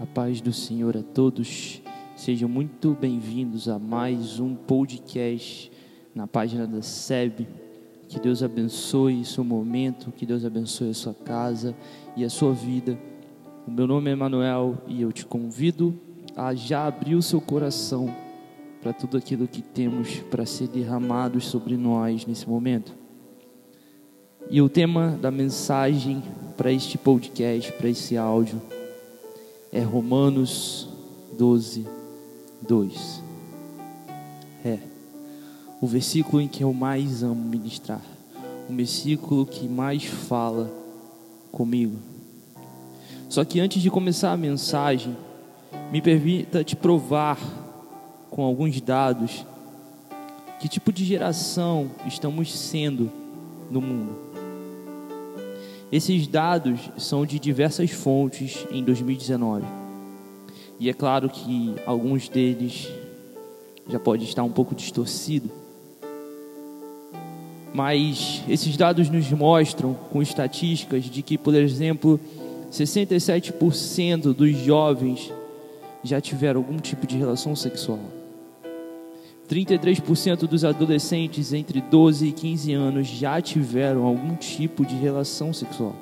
A paz do Senhor a todos. Sejam muito bem-vindos a mais um podcast na página da SEB. Que Deus abençoe seu momento, que Deus abençoe a sua casa e a sua vida. O meu nome é Emanuel e eu te convido a já abrir o seu coração para tudo aquilo que temos para ser derramado sobre nós nesse momento. E o tema da mensagem para este podcast, para esse áudio, é Romanos 12, 2. É o versículo em que eu mais amo ministrar, o versículo que mais fala comigo. Só que antes de começar a mensagem, me permita te provar com alguns dados que tipo de geração estamos sendo no mundo. Esses dados são de diversas fontes em 2019. E é claro que alguns deles já pode estar um pouco distorcido. Mas esses dados nos mostram com estatísticas de que, por exemplo, 67% dos jovens já tiveram algum tipo de relação sexual. 33% dos adolescentes entre 12 e 15 anos já tiveram algum tipo de relação sexual.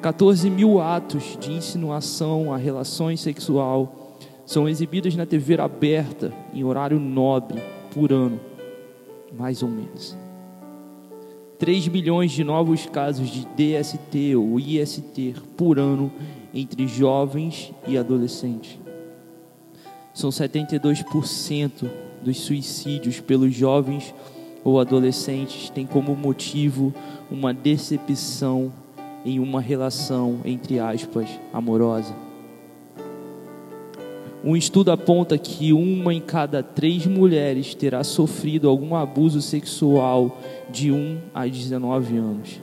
14 mil atos de insinuação a relações sexual são exibidos na TV aberta em horário nobre por ano, mais ou menos. 3 milhões de novos casos de DST ou IST por ano entre jovens e adolescentes são 72% dos suicídios pelos jovens ou adolescentes têm como motivo uma decepção em uma relação, entre aspas, amorosa. Um estudo aponta que uma em cada três mulheres terá sofrido algum abuso sexual de 1 a 19 anos.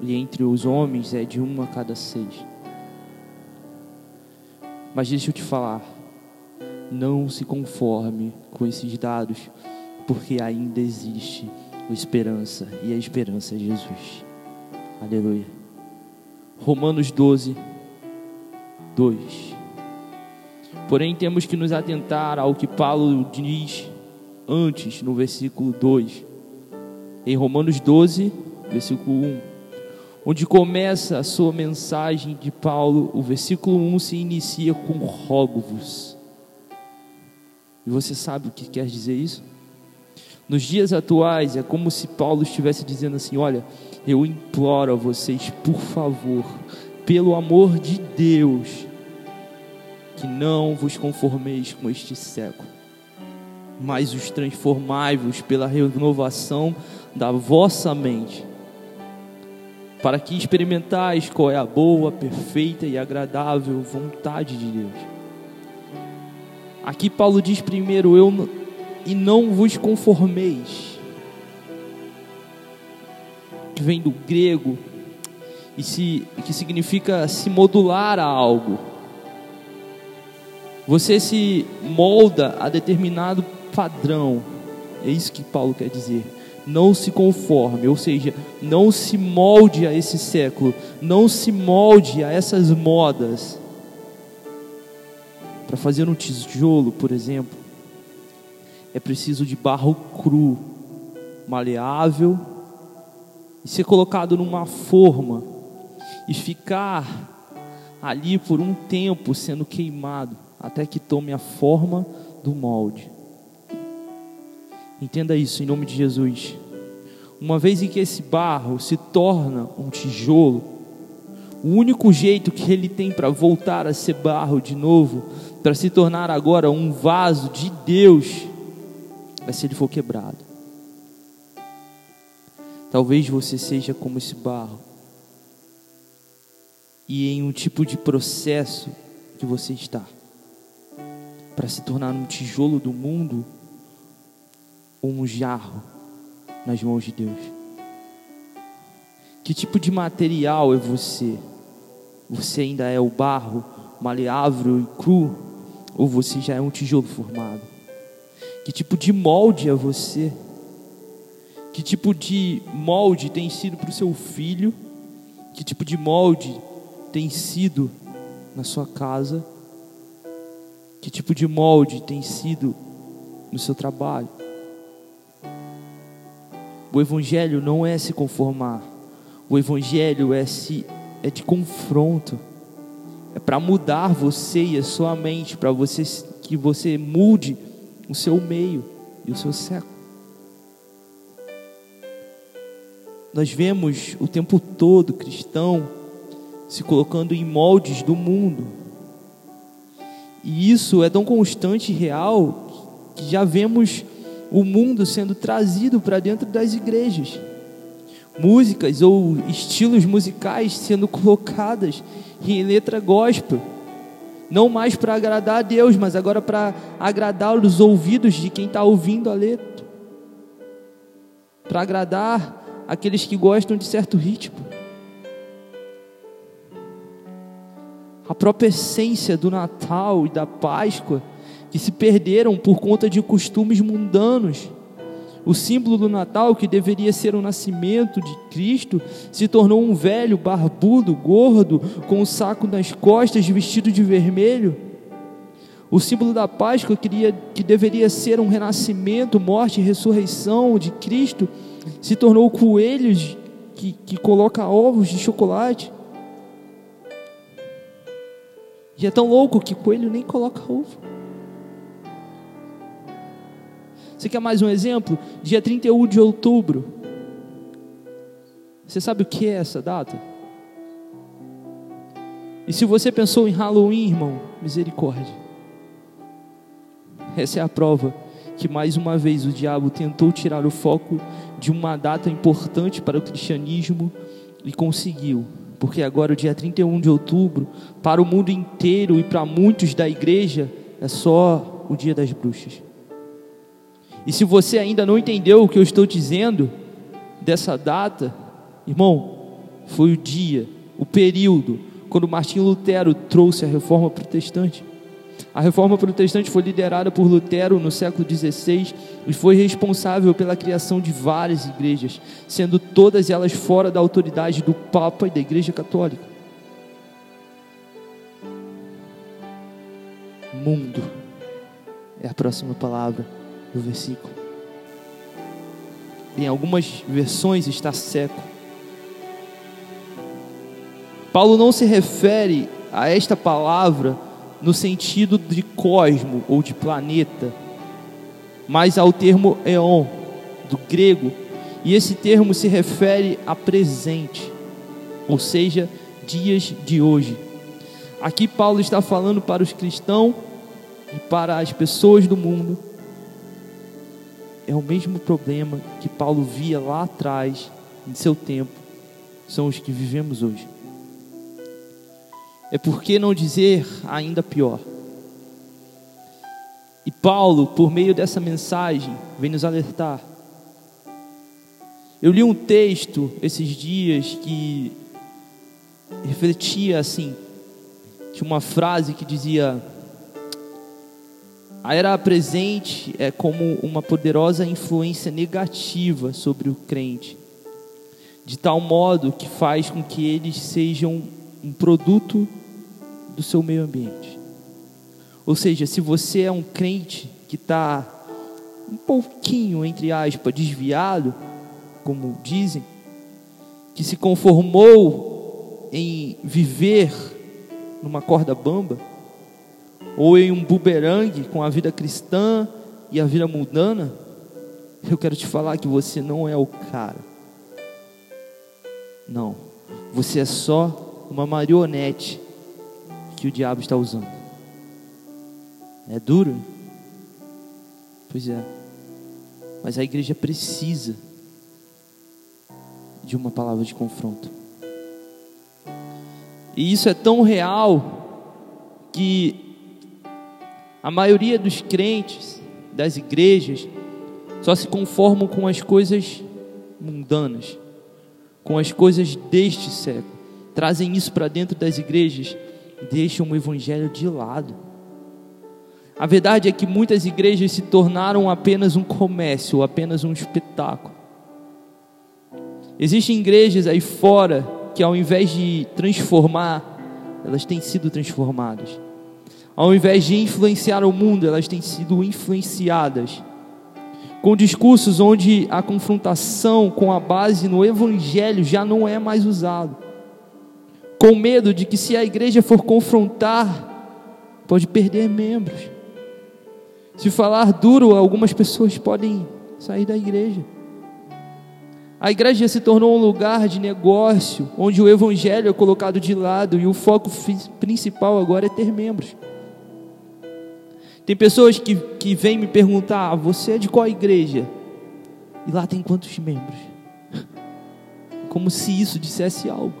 E entre os homens é de 1 a cada seis. Mas deixa eu te falar, não se conforme com esses dados, porque ainda existe esperança, e a esperança é Jesus. Aleluia. Romanos 12, 2. Porém, temos que nos atentar ao que Paulo diz antes, no versículo 2. Em Romanos 12, versículo 1. Onde começa a sua mensagem de Paulo, o versículo 1 se inicia com rogo-vos e você sabe o que quer dizer isso? Nos dias atuais, é como se Paulo estivesse dizendo assim: Olha, eu imploro a vocês, por favor, pelo amor de Deus, que não vos conformeis com este século, mas os transformai-vos pela renovação da vossa mente, para que experimentais qual é a boa, perfeita e agradável vontade de Deus. Aqui Paulo diz primeiro, eu e não vos conformeis. Que vem do grego e se, que significa se modular a algo. Você se molda a determinado padrão. É isso que Paulo quer dizer. Não se conforme, ou seja, não se molde a esse século, não se molde a essas modas para fazer um tijolo, por exemplo, é preciso de barro cru, maleável, e ser colocado numa forma e ficar ali por um tempo sendo queimado até que tome a forma do molde. Entenda isso em nome de Jesus. Uma vez em que esse barro se torna um tijolo, o único jeito que ele tem para voltar a ser barro de novo para se tornar agora um vaso de Deus, é se ele for quebrado. Talvez você seja como esse barro, e em um tipo de processo que você está, para se tornar um tijolo do mundo ou um jarro nas mãos de Deus. Que tipo de material é você? Você ainda é o barro maleável e cru? Ou você já é um tijolo formado? Que tipo de molde é você? Que tipo de molde tem sido para o seu filho? Que tipo de molde tem sido na sua casa? Que tipo de molde tem sido no seu trabalho? O evangelho não é se conformar. O evangelho é se é de confronto. É para mudar você e a sua mente, para você que você mude o seu meio e o seu século. Nós vemos o tempo todo cristão se colocando em moldes do mundo. E isso é tão constante e real que já vemos o mundo sendo trazido para dentro das igrejas. Músicas ou estilos musicais sendo colocadas em letra gospel. Não mais para agradar a Deus, mas agora para agradar os ouvidos de quem está ouvindo a letra. Para agradar aqueles que gostam de certo ritmo. A própria essência do Natal e da Páscoa que se perderam por conta de costumes mundanos. O símbolo do Natal, que deveria ser o nascimento de Cristo, se tornou um velho barbudo, gordo, com um saco nas costas, vestido de vermelho. O símbolo da Páscoa, que, que deveria ser um renascimento, morte e ressurreição de Cristo, se tornou coelhos que, que coloca ovos de chocolate. E é tão louco que coelho nem coloca ovo. Você quer mais um exemplo? Dia 31 de outubro. Você sabe o que é essa data? E se você pensou em Halloween, irmão, misericórdia. Essa é a prova que mais uma vez o diabo tentou tirar o foco de uma data importante para o cristianismo e conseguiu. Porque agora, o dia 31 de outubro, para o mundo inteiro e para muitos da igreja, é só o dia das bruxas. E se você ainda não entendeu o que eu estou dizendo dessa data, irmão, foi o dia, o período, quando Martinho Lutero trouxe a reforma protestante. A reforma protestante foi liderada por Lutero no século XVI e foi responsável pela criação de várias igrejas, sendo todas elas fora da autoridade do Papa e da Igreja Católica. Mundo é a próxima palavra do versículo. Em algumas versões está seco. Paulo não se refere a esta palavra no sentido de cosmo ou de planeta, mas ao termo eon, do grego, e esse termo se refere a presente, ou seja, dias de hoje. Aqui Paulo está falando para os cristãos e para as pessoas do mundo é o mesmo problema que Paulo via lá atrás, em seu tempo, são os que vivemos hoje. É por que não dizer ainda pior? E Paulo, por meio dessa mensagem, vem nos alertar. Eu li um texto esses dias que refletia assim, tinha uma frase que dizia: a era presente é como uma poderosa influência negativa sobre o crente, de tal modo que faz com que eles sejam um produto do seu meio ambiente. Ou seja, se você é um crente que está um pouquinho, entre aspas, desviado, como dizem, que se conformou em viver numa corda bamba, ou em um bumerangue com a vida cristã e a vida mundana, eu quero te falar que você não é o cara. Não. Você é só uma marionete que o diabo está usando. É duro? Pois é. Mas a igreja precisa de uma palavra de confronto. E isso é tão real que a maioria dos crentes, das igrejas, só se conformam com as coisas mundanas, com as coisas deste século. Trazem isso para dentro das igrejas deixam o evangelho de lado. A verdade é que muitas igrejas se tornaram apenas um comércio, apenas um espetáculo. Existem igrejas aí fora que, ao invés de transformar elas têm sido transformadas. Ao invés de influenciar o mundo, elas têm sido influenciadas com discursos onde a confrontação com a base no evangelho já não é mais usado. Com medo de que se a igreja for confrontar, pode perder membros. Se falar duro, algumas pessoas podem sair da igreja. A igreja se tornou um lugar de negócio, onde o evangelho é colocado de lado e o foco principal agora é ter membros. Tem pessoas que, que vêm me perguntar: ah, você é de qual igreja? E lá tem quantos membros? Como se isso dissesse algo.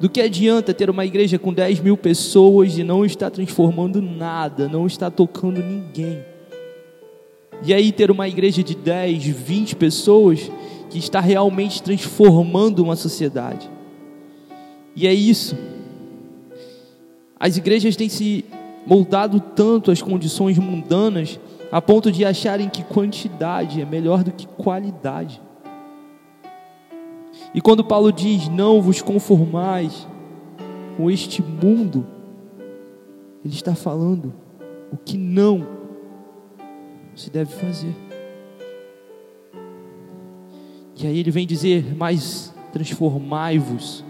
Do que adianta ter uma igreja com 10 mil pessoas e não estar transformando nada, não estar tocando ninguém? E aí ter uma igreja de 10, 20 pessoas que está realmente transformando uma sociedade. E é isso. As igrejas têm se moldado tanto as condições mundanas a ponto de acharem que quantidade é melhor do que qualidade. E quando Paulo diz: Não vos conformais com este mundo, ele está falando o que não se deve fazer. E aí ele vem dizer: Mas transformai-vos.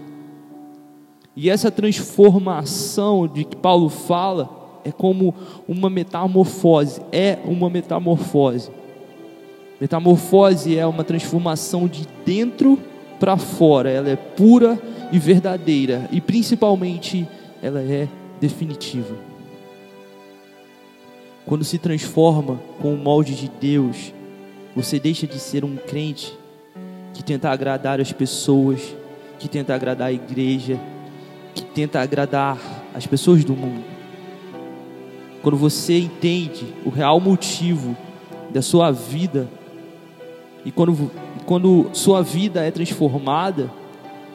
E essa transformação de que Paulo fala, é como uma metamorfose, é uma metamorfose. Metamorfose é uma transformação de dentro para fora, ela é pura e verdadeira e principalmente ela é definitiva. Quando se transforma com o molde de Deus, você deixa de ser um crente que tenta agradar as pessoas, que tenta agradar a igreja, que tenta agradar as pessoas do mundo quando você entende o real motivo da sua vida, e quando, quando sua vida é transformada,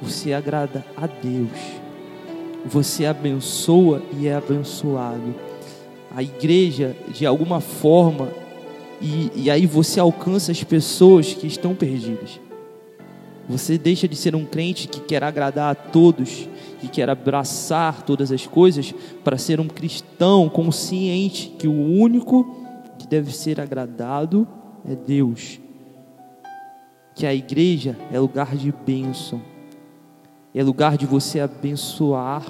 você agrada a Deus, você abençoa e é abençoado. A igreja, de alguma forma, e, e aí você alcança as pessoas que estão perdidas. Você deixa de ser um crente que quer agradar a todos, que quer abraçar todas as coisas, para ser um cristão consciente que o único que deve ser agradado é Deus. Que a igreja é lugar de bênção, é lugar de você abençoar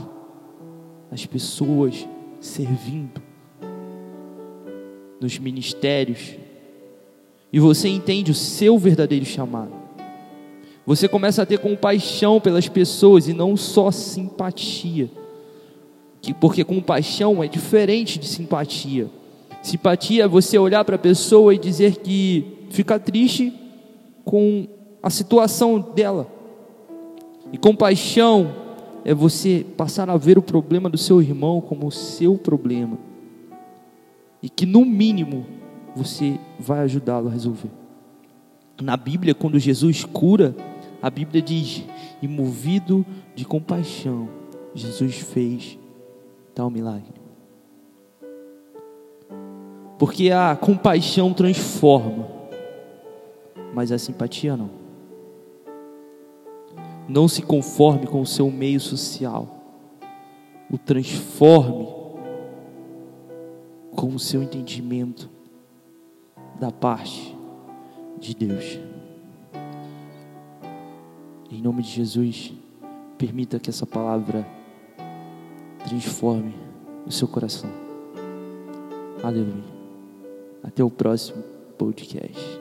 as pessoas servindo nos ministérios, e você entende o seu verdadeiro chamado. Você começa a ter compaixão pelas pessoas e não só simpatia. Porque compaixão é diferente de simpatia. Simpatia é você olhar para a pessoa e dizer que fica triste com a situação dela. E compaixão é você passar a ver o problema do seu irmão como o seu problema. E que no mínimo você vai ajudá-lo a resolver. Na Bíblia, quando Jesus cura, a Bíblia diz: e movido de compaixão, Jesus fez tal milagre. Porque a compaixão transforma, mas a simpatia não. Não se conforme com o seu meio social, o transforme com o seu entendimento da parte de Deus. Em nome de Jesus, permita que essa palavra transforme o seu coração. Aleluia. Até o próximo podcast.